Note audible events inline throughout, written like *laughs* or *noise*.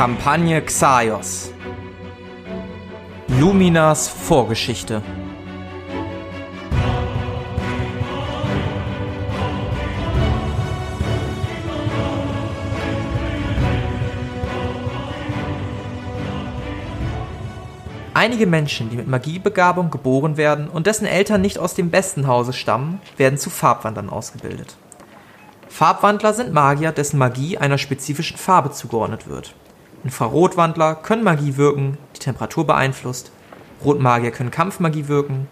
Kampagne Xaios. Luminas Vorgeschichte. Einige Menschen, die mit Magiebegabung geboren werden und dessen Eltern nicht aus dem besten Hause stammen, werden zu Farbwandlern ausgebildet. Farbwandler sind Magier, dessen Magie einer spezifischen Farbe zugeordnet wird. Infrarotwandler können Magie wirken, die Temperatur beeinflusst. Rotmagier können Kampfmagie wirken.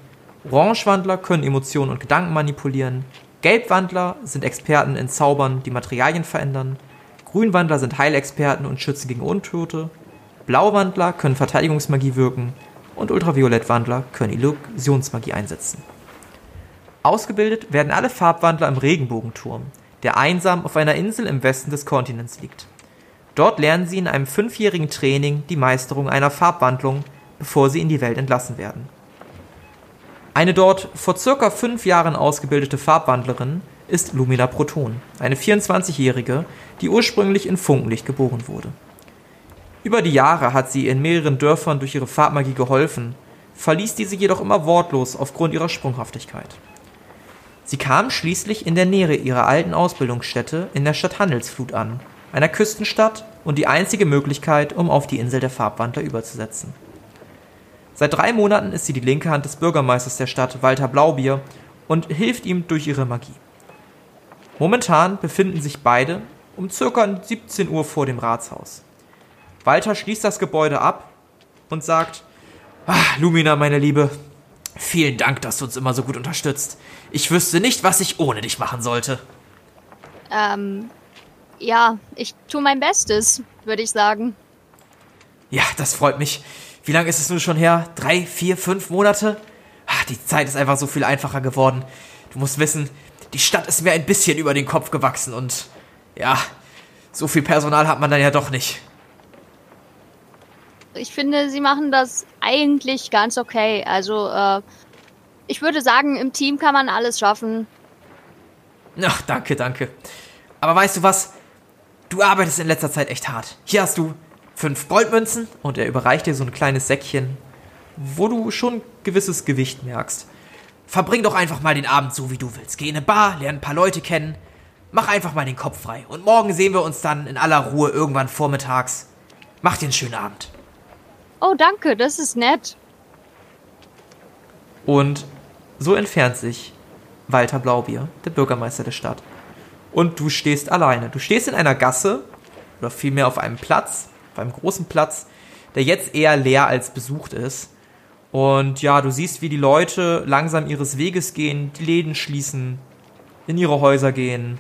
Orangewandler können Emotionen und Gedanken manipulieren. Gelbwandler sind Experten in Zaubern, die Materialien verändern. Grünwandler sind Heilexperten und schützen gegen Untote. Blauwandler können Verteidigungsmagie wirken und Ultraviolettwandler können Illusionsmagie einsetzen. Ausgebildet werden alle Farbwandler im Regenbogenturm, der einsam auf einer Insel im Westen des Kontinents liegt. Dort lernen sie in einem fünfjährigen Training die Meisterung einer Farbwandlung, bevor sie in die Welt entlassen werden. Eine dort vor circa fünf Jahren ausgebildete Farbwandlerin ist Lumina Proton, eine 24-jährige, die ursprünglich in Funkenlicht geboren wurde. Über die Jahre hat sie in mehreren Dörfern durch ihre Farbmagie geholfen, verließ diese jedoch immer wortlos aufgrund ihrer Sprunghaftigkeit. Sie kam schließlich in der Nähe ihrer alten Ausbildungsstätte in der Stadt Handelsflut an, einer Küstenstadt und die einzige Möglichkeit, um auf die Insel der Farbwandler überzusetzen. Seit drei Monaten ist sie die linke Hand des Bürgermeisters der Stadt, Walter Blaubier, und hilft ihm durch ihre Magie. Momentan befinden sich beide um ca. 17 Uhr vor dem Ratshaus. Walter schließt das Gebäude ab und sagt, ah, Lumina, meine Liebe, vielen Dank, dass du uns immer so gut unterstützt. Ich wüsste nicht, was ich ohne dich machen sollte. Ähm, ja, ich tue mein Bestes, würde ich sagen. Ja, das freut mich. Wie lange ist es nun schon her? Drei, vier, fünf Monate? Ach, die Zeit ist einfach so viel einfacher geworden. Du musst wissen, die Stadt ist mir ein bisschen über den Kopf gewachsen und ja, so viel Personal hat man dann ja doch nicht ich finde, sie machen das eigentlich ganz okay. Also, äh, ich würde sagen, im Team kann man alles schaffen. Ach, danke, danke. Aber weißt du was? Du arbeitest in letzter Zeit echt hart. Hier hast du fünf Goldmünzen und er überreicht dir so ein kleines Säckchen, wo du schon gewisses Gewicht merkst. Verbring doch einfach mal den Abend so, wie du willst. Geh in eine Bar, lerne ein paar Leute kennen. Mach einfach mal den Kopf frei. Und morgen sehen wir uns dann in aller Ruhe irgendwann vormittags. Mach dir einen schönen Abend. Oh, danke, das ist nett. Und so entfernt sich Walter Blaubier, der Bürgermeister der Stadt. Und du stehst alleine. Du stehst in einer Gasse, oder vielmehr auf einem Platz, auf einem großen Platz, der jetzt eher leer als besucht ist. Und ja, du siehst, wie die Leute langsam ihres Weges gehen, die Läden schließen, in ihre Häuser gehen.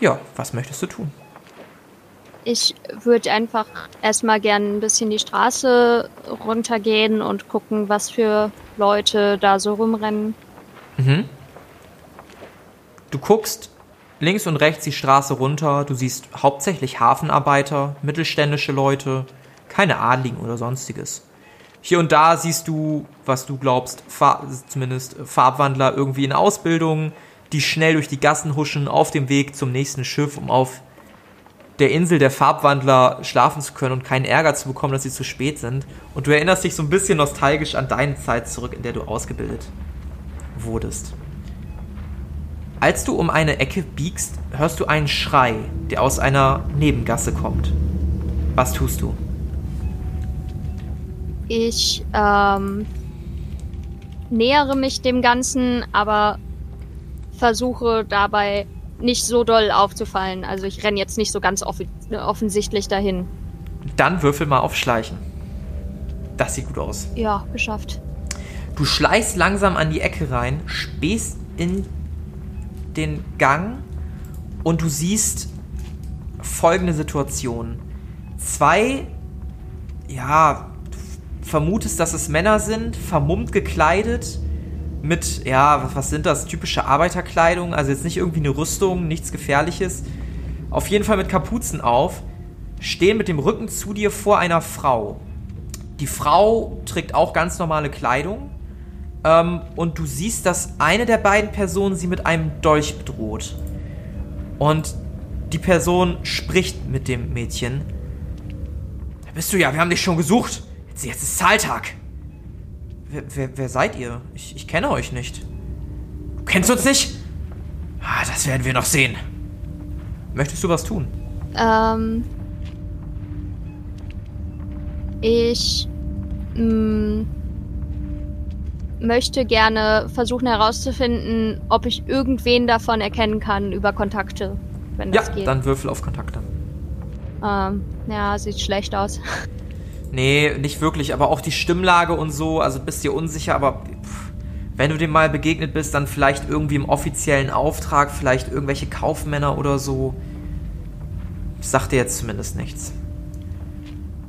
Ja, was möchtest du tun? Ich würde einfach erstmal gern ein bisschen die Straße runtergehen und gucken, was für Leute da so rumrennen. Mhm. Du guckst links und rechts die Straße runter. Du siehst hauptsächlich Hafenarbeiter, mittelständische Leute, keine Adligen oder sonstiges. Hier und da siehst du, was du glaubst, Far zumindest Farbwandler irgendwie in Ausbildung, die schnell durch die Gassen huschen auf dem Weg zum nächsten Schiff, um auf der Insel der Farbwandler schlafen zu können und keinen Ärger zu bekommen, dass sie zu spät sind. Und du erinnerst dich so ein bisschen nostalgisch an deine Zeit zurück, in der du ausgebildet wurdest. Als du um eine Ecke biegst, hörst du einen Schrei, der aus einer Nebengasse kommt. Was tust du? Ich ähm, nähere mich dem Ganzen, aber versuche dabei nicht so doll aufzufallen. Also ich renne jetzt nicht so ganz off offensichtlich dahin. Dann würfel mal auf Schleichen. Das sieht gut aus. Ja, geschafft. Du schleichst langsam an die Ecke rein, spähst in den Gang und du siehst folgende Situation. Zwei, ja, vermutest, dass es Männer sind, vermummt gekleidet, mit, ja, was sind das? Typische Arbeiterkleidung, also jetzt nicht irgendwie eine Rüstung, nichts Gefährliches. Auf jeden Fall mit Kapuzen auf, stehen mit dem Rücken zu dir vor einer Frau. Die Frau trägt auch ganz normale Kleidung. Ähm, und du siehst, dass eine der beiden Personen sie mit einem Dolch bedroht. Und die Person spricht mit dem Mädchen. Da bist du ja, wir haben dich schon gesucht. Jetzt, jetzt ist Zahltag. Wer, wer, wer seid ihr? Ich, ich kenne euch nicht. Du kennst uns nicht? Ah, das werden wir noch sehen. Möchtest du was tun? Ähm. Ich. Mh, möchte gerne versuchen herauszufinden, ob ich irgendwen davon erkennen kann über Kontakte, wenn Ja, das geht. dann würfel auf Kontakte. Ähm, ja, sieht schlecht aus. *laughs* Nee, nicht wirklich, aber auch die Stimmlage und so, also bist dir unsicher, aber pff, wenn du dem mal begegnet bist, dann vielleicht irgendwie im offiziellen Auftrag, vielleicht irgendwelche Kaufmänner oder so. Sagt dir jetzt zumindest nichts.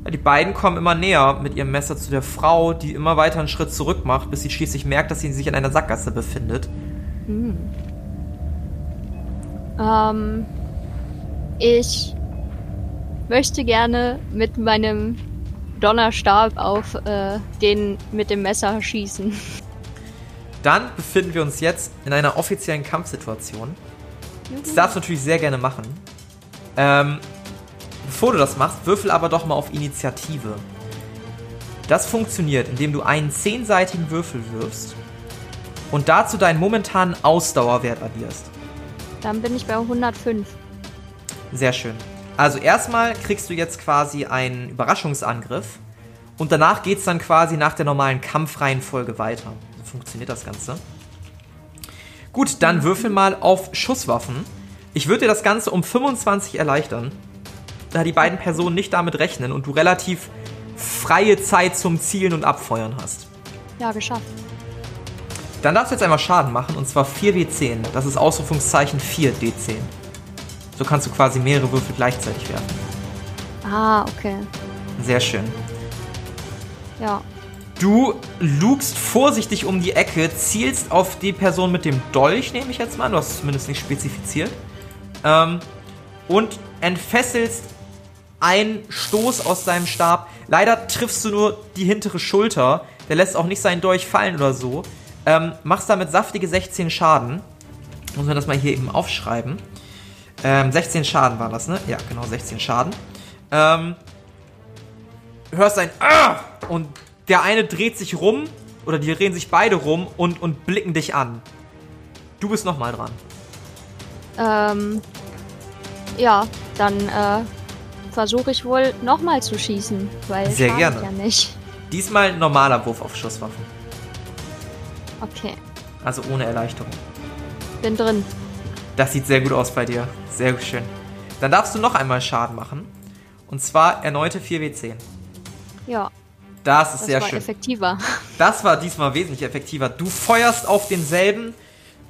Die beiden kommen immer näher mit ihrem Messer zu der Frau, die immer weiter einen Schritt zurück macht, bis sie schließlich merkt, dass sie sich in einer Sackgasse befindet. Ähm, ich möchte gerne mit meinem Donnerstab auf äh, den mit dem Messer schießen. Dann befinden wir uns jetzt in einer offiziellen Kampfsituation. Das darfst du natürlich sehr gerne machen. Ähm, bevor du das machst, würfel aber doch mal auf Initiative. Das funktioniert, indem du einen zehnseitigen Würfel wirfst und dazu deinen momentanen Ausdauerwert addierst. Dann bin ich bei 105. Sehr schön. Also erstmal kriegst du jetzt quasi einen Überraschungsangriff und danach geht es dann quasi nach der normalen Kampfreihenfolge weiter. So funktioniert das Ganze. Gut, dann würfel mal auf Schusswaffen. Ich würde dir das Ganze um 25 erleichtern, da die beiden Personen nicht damit rechnen und du relativ freie Zeit zum Zielen und Abfeuern hast. Ja, geschafft. Dann darfst du jetzt einmal Schaden machen und zwar 4w10. Das ist Ausrufungszeichen 4d10. So kannst du quasi mehrere Würfel gleichzeitig werfen. Ah, okay. Sehr schön. Ja. Du lugst vorsichtig um die Ecke, zielst auf die Person mit dem Dolch, nehme ich jetzt mal. Du hast es zumindest nicht spezifiziert. Ähm, und entfesselst einen Stoß aus deinem Stab. Leider triffst du nur die hintere Schulter. Der lässt auch nicht seinen Dolch fallen oder so. Ähm, machst damit saftige 16 Schaden. Muss man das mal hier eben aufschreiben. Ähm, 16 Schaden war das, ne? Ja, genau, 16 Schaden. Ähm, hörst ein Ah! und der eine dreht sich rum oder die drehen sich beide rum und, und blicken dich an. Du bist nochmal dran. Ähm, ja, dann äh, versuche ich wohl nochmal zu schießen, weil Sehr gerne. ja nicht. Diesmal normaler Wurf auf Schusswaffen. Okay, Also ohne Erleichterung. bin drin. Das sieht sehr gut aus bei dir. Sehr schön. Dann darfst du noch einmal Schaden machen. Und zwar erneute 4w10. Ja, Das ist das sehr war schön. effektiver. *laughs* Das war diesmal wesentlich effektiver. Du feuerst auf denselben,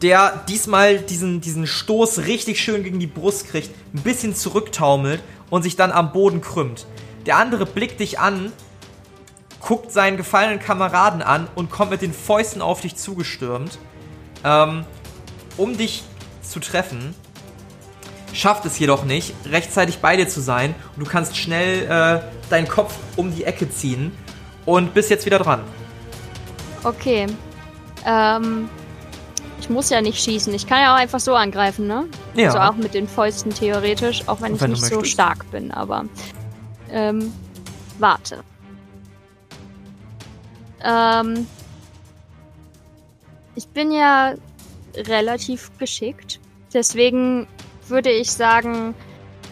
der diesmal diesen, diesen Stoß richtig schön gegen die Brust kriegt, ein bisschen zurücktaumelt und sich dann am Boden krümmt. Der andere blickt dich an, guckt seinen gefallenen Kameraden an und kommt mit den Fäusten auf dich zugestürmt, ähm, um dich zu treffen. Schafft es jedoch nicht, rechtzeitig bei dir zu sein und du kannst schnell äh, deinen Kopf um die Ecke ziehen und bist jetzt wieder dran. Okay. Ähm, ich muss ja nicht schießen. Ich kann ja auch einfach so angreifen, ne? Ja. Also auch mit den Fäusten theoretisch, auch wenn ich wenn du nicht so stark bin, aber. Ähm, warte. Ähm, ich bin ja relativ geschickt. Deswegen würde ich sagen,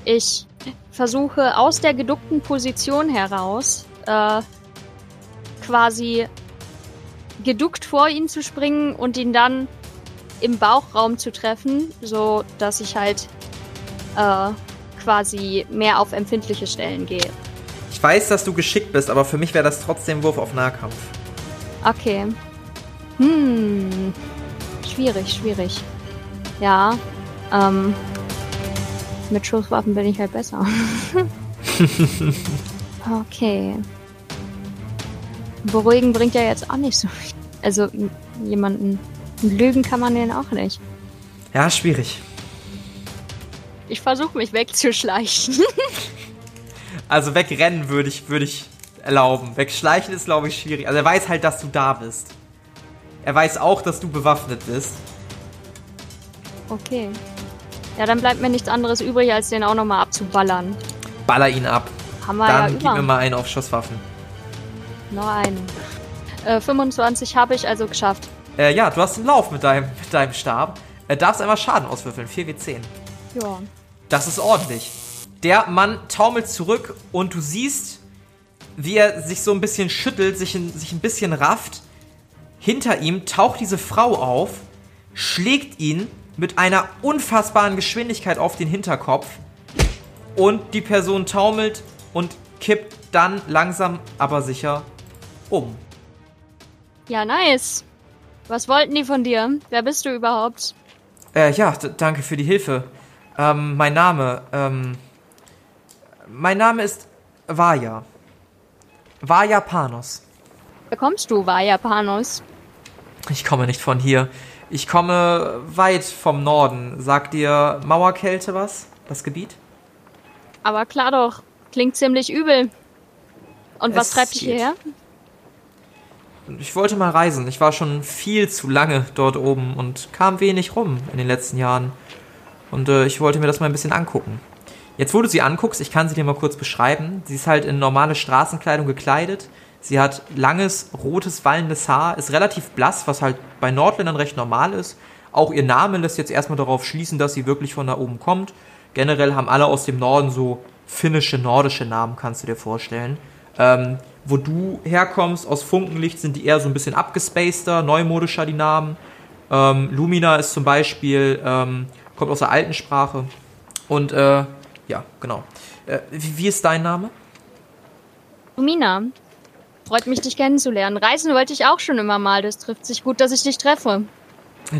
ich versuche aus der geduckten Position heraus äh, quasi geduckt vor ihn zu springen und ihn dann im Bauchraum zu treffen, so dass ich halt äh, quasi mehr auf empfindliche Stellen gehe. Ich weiß, dass du geschickt bist, aber für mich wäre das trotzdem Wurf auf Nahkampf. Okay. Hm. Schwierig, schwierig. Ja. Ähm. Mit Schusswaffen bin ich halt besser. *laughs* okay. Beruhigen bringt ja jetzt auch nicht so viel. Also m- jemanden lügen kann man den auch nicht. Ja, schwierig. Ich versuche mich wegzuschleichen. *laughs* Also wegrennen würde ich, würde ich erlauben. Wegschleichen ist, glaube ich, schwierig. Also er weiß halt, dass du da bist. Er weiß auch, dass du bewaffnet bist. okay. Ja, dann bleibt mir nichts anderes übrig, als den auch nochmal abzuballern. Baller ihn ab. Haben wir Dann ja gib mir mal einen auf Schusswaffen. Noch einen. Äh, 25 habe ich also geschafft. Äh, ja, du hast einen Lauf mit deinem, mit deinem Stab. Äh, darfst einmal Schaden auswürfeln. 4w10. Ja. Das ist ordentlich. Der Mann taumelt zurück und du siehst, wie er sich so ein bisschen schüttelt, sich, ein- sich ein bisschen rafft. Hinter ihm taucht diese Frau auf, schlägt ihn mit einer unfassbaren Geschwindigkeit auf den Hinterkopf und die Person taumelt und kippt dann langsam aber sicher um. Ja, nice. Was wollten die von dir? Wer bist du überhaupt? Äh, ja, danke für die Hilfe. Ähm, mein Name, ähm, mein Name ist Vaja. Vaja Panos. Wer kommst du, Vaja Panos? Ich komme nicht von hier. Ich komme weit vom Norden. Sagt dir Mauerkälte was? Das Gebiet? Aber klar doch. Klingt ziemlich übel. Und was Es treibt dich geht. Ich wollte mal reisen. Ich war schon viel zu lange dort oben und kam wenig rum in den letzten Jahren. Und äh, ich wollte mir das mal ein bisschen angucken. Jetzt, wo du sie anguckst, ich kann sie dir mal kurz beschreiben. Sie ist halt in normale Straßenkleidung gekleidet. Sie hat langes, rotes, wallendes Haar, ist relativ blass, was halt bei Nordländern recht normal ist. Auch ihr Name lässt jetzt erstmal darauf schließen, dass sie wirklich von da oben kommt. Generell haben alle aus dem Norden so finnische, nordische Namen, kannst du dir vorstellen. Ähm, wo du herkommst, aus Funkenlicht, sind die eher so ein bisschen abgespaceder, neumodischer die Namen. Ähm, Lumina ist zum Beispiel, ähm, kommt aus der alten Sprache. Und äh, ja, genau. Äh, wie, wie ist dein Name? Lumina. Freut mich, dich kennenzulernen. Reisen wollte ich auch schon immer mal. Das trifft sich gut, dass ich dich treffe.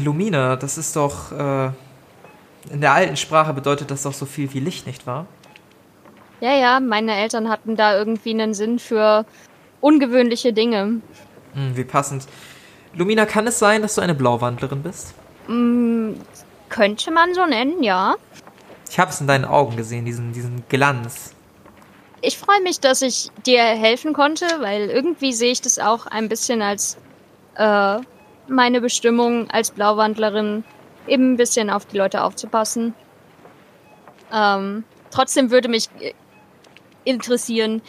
Lumina, das ist doch. Äh, in der alten Sprache bedeutet das doch so viel wie Licht, nicht wahr? Ja, ja, meine Eltern hatten da irgendwie einen Sinn für ungewöhnliche Dinge. Hm, wie passend. Lumina, kann es sein, dass du eine Blauwandlerin bist? Könnte man so nennen, ja. Ich habe es in deinen Augen gesehen, diesen, diesen Glanz. Ich freue mich, dass ich dir helfen konnte, weil irgendwie sehe ich das auch ein bisschen als äh, meine Bestimmung als Blauwandlerin, eben ein bisschen auf die Leute aufzupassen. Ähm, trotzdem würde mich interessieren,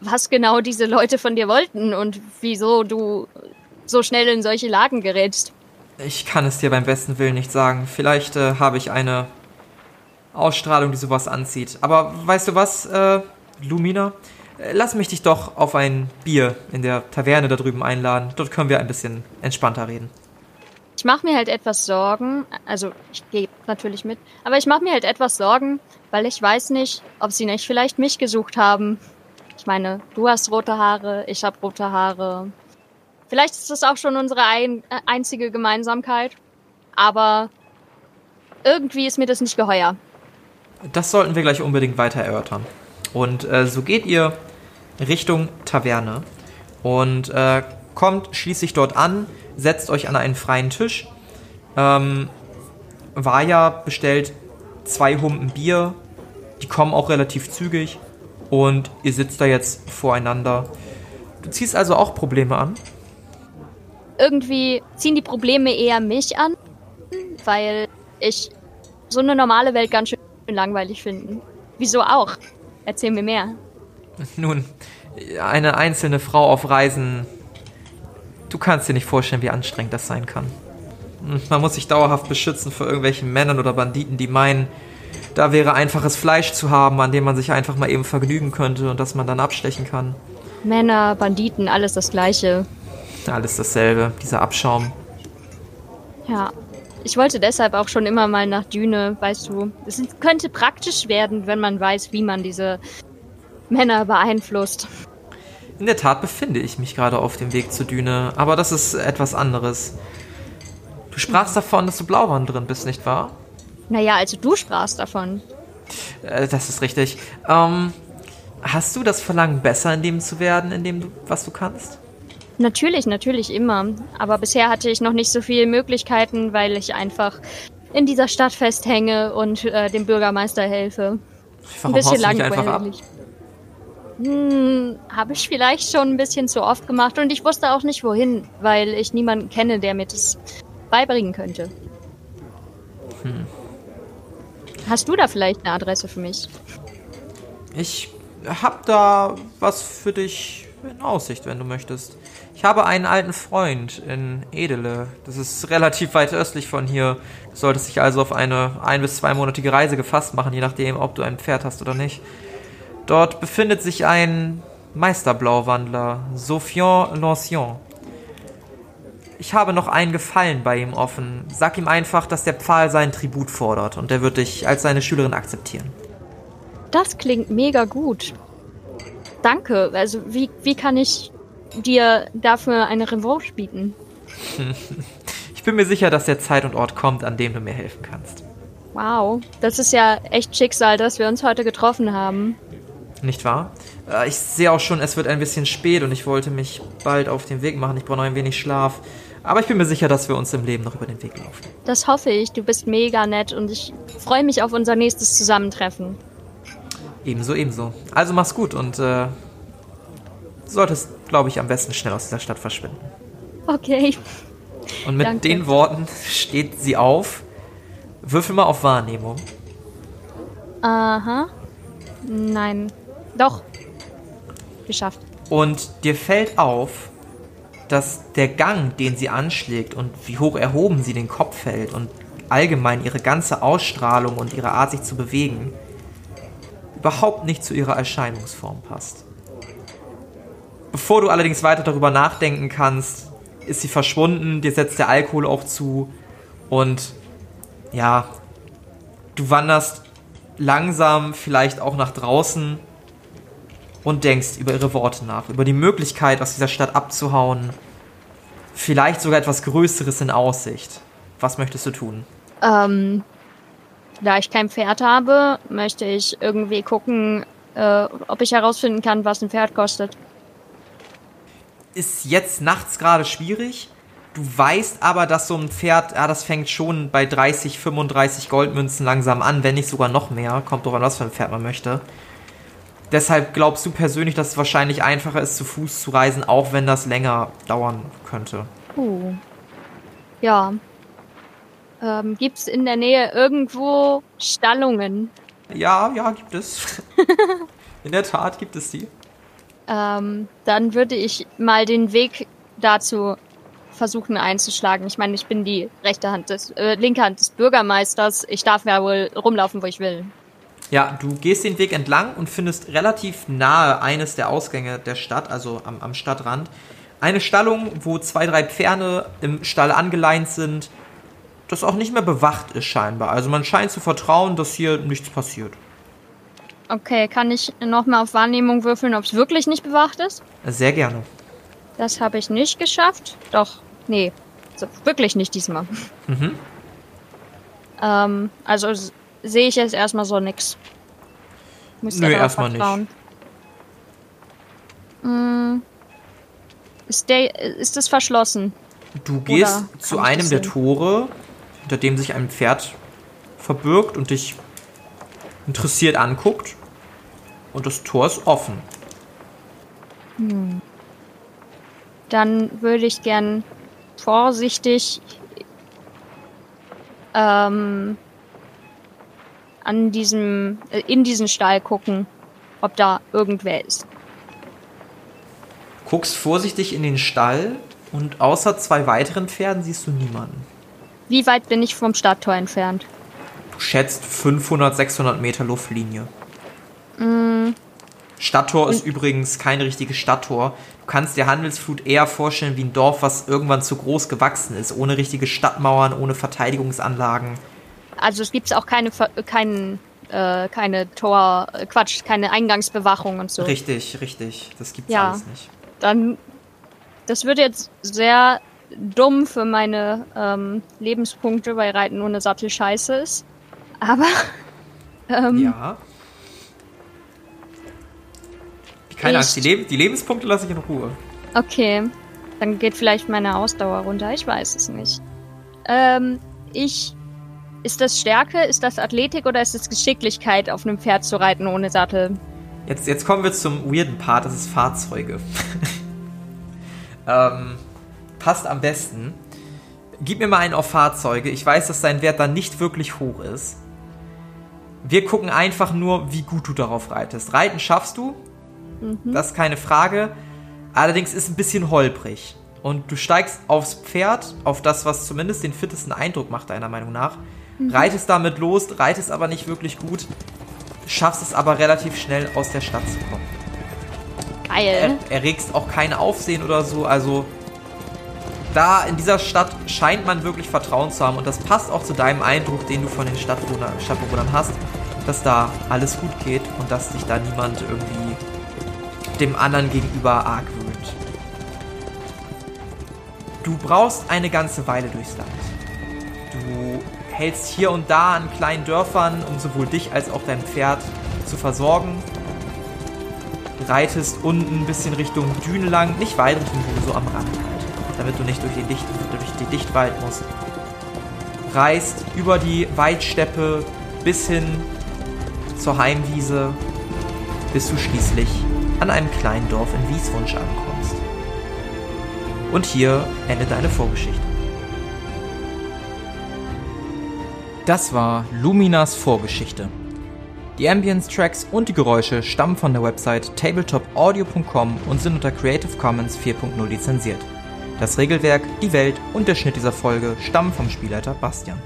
was genau diese Leute von dir wollten und wieso du so schnell in solche Lagen gerätst. Ich kann es dir beim besten Willen nicht sagen. Vielleicht äh, habe ich eine Ausstrahlung, die sowas anzieht. Aber weißt du was, äh, Lumina? Äh, Lass mich dich doch auf ein Bier in der Taverne da drüben einladen. Dort können wir ein bisschen entspannter reden. Ich mache mir halt etwas Sorgen, also ich gehe natürlich mit, aber ich mache mir halt etwas Sorgen, weil ich weiß nicht, ob sie nicht vielleicht mich gesucht haben. Ich meine, du hast rote Haare, ich habe rote Haare. Vielleicht ist das auch schon unsere ein, äh, einzige Gemeinsamkeit, aber irgendwie ist mir das nicht geheuer. Das sollten wir gleich unbedingt weiter erörtern. Und äh, so geht ihr Richtung Taverne und äh, kommt schließlich dort an, setzt euch an einen freien Tisch. Ähm, Vaja bestellt zwei Humpen Bier, die kommen auch relativ zügig und ihr sitzt da jetzt voreinander. Du ziehst also auch Probleme an? Irgendwie ziehen die Probleme eher mich an, weil ich so eine normale Welt ganz schön langweilig finde. Wieso auch? Erzähl mir mehr. *laughs* Nun, eine einzelne Frau auf Reisen, du kannst dir nicht vorstellen, wie anstrengend das sein kann. Man muss sich dauerhaft beschützen vor irgendwelchen Männern oder Banditen, die meinen, da wäre einfaches Fleisch zu haben, an dem man sich einfach mal eben vergnügen könnte und das man dann abstechen kann. Männer, Banditen, alles das Gleiche. Alles dasselbe, dieser Abschaum. Ja. Ich wollte deshalb auch schon immer mal nach Düne, weißt du. Es könnte praktisch werden, wenn man weiß, wie man diese Männer beeinflusst. In der Tat befinde ich mich gerade auf dem Weg zur Düne, aber das ist etwas anderes. Du sprachst davon, dass du Blauwandlerin bist, nicht wahr? Naja, also du sprachst davon. Äh, das ist richtig. Ähm, hast du das Verlangen, besser in dem zu werden, in dem du, was du kannst? Natürlich, natürlich immer. Aber bisher hatte ich noch nicht so viele Möglichkeiten, weil ich einfach in dieser Stadt festhänge und äh, dem Bürgermeister helfe. Warum ein bisschen langweilig. Hm, habe ich vielleicht schon ein bisschen zu oft gemacht und ich wusste auch nicht wohin, weil ich niemanden kenne, der mir das beibringen könnte. Hast du da vielleicht eine Adresse für mich? Ich hab da was für dich in Aussicht, wenn du möchtest. Ich habe einen alten Freund in Edele. Das ist relativ weit östlich von hier. Du solltest dich also auf eine ein- bis zweimonatige Reise gefasst machen, je nachdem, ob du ein Pferd hast oder nicht. Dort befindet sich ein Meisterblauwandler, Sofian Lancion. Ich habe noch einen Gefallen bei ihm offen. Sag ihm einfach, dass der Pfahl seinen Tribut fordert und er wird dich als seine Schülerin akzeptieren. Das klingt mega gut. Danke. Also, wie, wie kann ich dir dafür eine Revanche bieten? *laughs* Ich bin mir sicher, dass der Zeit und Ort kommt, an dem du mir helfen kannst. Wow, das ist ja echt Schicksal, dass wir uns heute getroffen haben. Nicht wahr? Äh, Ich sehe auch schon, es wird ein bisschen spät und ich wollte mich bald auf den Weg machen. Ich brauche noch ein wenig Schlaf. Aber ich bin mir sicher, dass wir uns im Leben noch über den Weg laufen. Das hoffe ich. Du bist mega nett und ich freue mich auf unser nächstes Zusammentreffen. Ebenso, ebenso. Also mach's gut und äh, du solltest, glaube ich, am besten schnell aus dieser Stadt verschwinden. Okay. Und mit Danke. den Worten steht sie auf. Würfel mal auf Wahrnehmung. Aha. Nein. Doch. Geschafft. Und dir fällt auf, dass der Gang, den sie anschlägt und wie hoch erhoben sie den Kopf hält und allgemein ihre ganze Ausstrahlung und ihre Art, sich zu bewegen, überhaupt nicht zu ihrer Erscheinungsform passt. Bevor du allerdings weiter darüber nachdenken kannst, ist sie verschwunden, dir setzt der Alkohol auch zu und ja, du wanderst langsam vielleicht auch nach draußen und denkst über ihre Worte nach, über die Möglichkeit, aus dieser Stadt abzuhauen, vielleicht sogar etwas Größeres in Aussicht. Was möchtest du tun? Ähm, da ich kein Pferd habe, möchte ich irgendwie gucken, äh, ob ich herausfinden kann, was ein Pferd kostet. Ist jetzt nachts gerade schwierig. Du weißt aber, dass so ein Pferd, ja, das fängt schon bei 30, 35 Goldmünzen langsam an, wenn nicht sogar noch mehr. Kommt doch an, was für ein Pferd man möchte. Deshalb glaubst du persönlich, dass es wahrscheinlich einfacher ist, zu Fuß zu reisen, auch wenn das länger dauern könnte. Uh. Ja. Ähm, gibt's in der Nähe irgendwo Stallungen? Ja, ja, gibt es. *laughs* In der Tat gibt es die. Ähm, dann würde ich mal den Weg dazu versuchen einzuschlagen. Ich meine, ich bin die rechte Hand des, äh, linke Hand des Bürgermeisters. Ich darf ja wohl rumlaufen, wo ich will. Ja, du gehst den Weg entlang und findest relativ nahe eines der Ausgänge der Stadt, also am, am Stadtrand, eine Stallung, wo zwei, drei Pferde im Stall angeleint sind, das auch nicht mehr bewacht ist scheinbar. Also man scheint zu vertrauen, dass hier nichts passiert. Okay, kann ich nochmal auf Wahrnehmung würfeln, ob es wirklich nicht bewacht ist? Sehr gerne. Das habe ich nicht geschafft. Doch, nee, so, wirklich nicht diesmal. Mhm. Ähm, also sehe ich jetzt erstmal so nix. Muss Nö, erstmal nicht. Mm. Ist, der, ist das verschlossen? Du gehst Oder zu einem der? Tore, hinter dem sich ein Pferd verbirgt und dich interessiert anguckt. Und das Tor ist offen. Dann würde ich gern vorsichtig ähm, an diesem, äh, in diesen Stall gucken, ob da irgendwer ist. Guckst vorsichtig in den Stall und außer zwei weiteren Pferden siehst du niemanden. Wie weit bin ich vom Stadttor entfernt? Du schätzt 500, 600 Meter Luftlinie. Stadttor ist übrigens kein richtiges Stadttor. Du kannst dir Handelsflut eher vorstellen wie ein Dorf, was irgendwann zu groß gewachsen ist, ohne richtige Stadtmauern, ohne Verteidigungsanlagen. Also es gibt auch keine, keinen, äh, keine Tor, äh, Quatsch, keine Eingangsbewachung und so. Richtig, richtig. Das gibt's Ja. alles nicht. Dann, das wird jetzt sehr dumm für meine ähm, Lebenspunkte, weil Reiten ohne Sattel scheiße ist. Aber *laughs* ähm, Ja. Keine Angst, die, Leb die Lebenspunkte lasse ich in Ruhe. okay, dann geht vielleicht meine Ausdauer runter. Ich weiß es nicht. Ähm, ich ist das Stärke, ist das Athletik oder ist es Geschicklichkeit, auf einem Pferd zu reiten ohne Sattel? Jetzt, jetzt kommen wir zum weirden Part, das ist Fahrzeuge. *laughs* ähm, passt am besten. Gib mir mal einen auf Fahrzeuge. Ich weiß, dass dein Wert dann nicht wirklich hoch ist. Wir gucken einfach nur, wie gut du darauf reitest. Reiten schaffst du, das ist keine Frage. Allerdings ist es ein bisschen holprig. Und du steigst aufs Pferd, auf das, was zumindest den fittesten Eindruck macht, deiner Meinung nach. Reitest damit los, reitest aber nicht wirklich gut, schaffst es aber relativ schnell aus der Stadt zu kommen. Geil. Er, erregst auch kein Aufsehen oder so. Also da in dieser Stadt scheint man wirklich Vertrauen zu haben und das passt auch zu deinem Eindruck, den du von den Stadtbewohner, Stadtbewohnern hast, dass da alles gut geht und dass sich da niemand irgendwie dem anderen gegenüber argwöhnt. Du brauchst eine ganze Weile durchs Land. Hältst hier und da an kleinen Dörfern, um sowohl dich als auch dein Pferd zu versorgen. Reitest unten ein bisschen Richtung Düne lang, nicht weit Richtung Düne, so am Rand halt, damit du nicht durch den, Dicht, durch den Dichtwald musst. Reist über die Weidsteppe bis hin zur Heimwiese, bis du schließlich an einem kleinen Dorf in Wieswunsch ankommst. Und hier endet deine Vorgeschichte. Das war Luminas Vorgeschichte. Die Ambience-Tracks und die Geräusche stammen von der Website tabletopaudio.com und sind unter Creative Commons 4.0 lizenziert. Das Regelwerk, die Welt und der Schnitt dieser Folge stammen vom Spielleiter Bastian.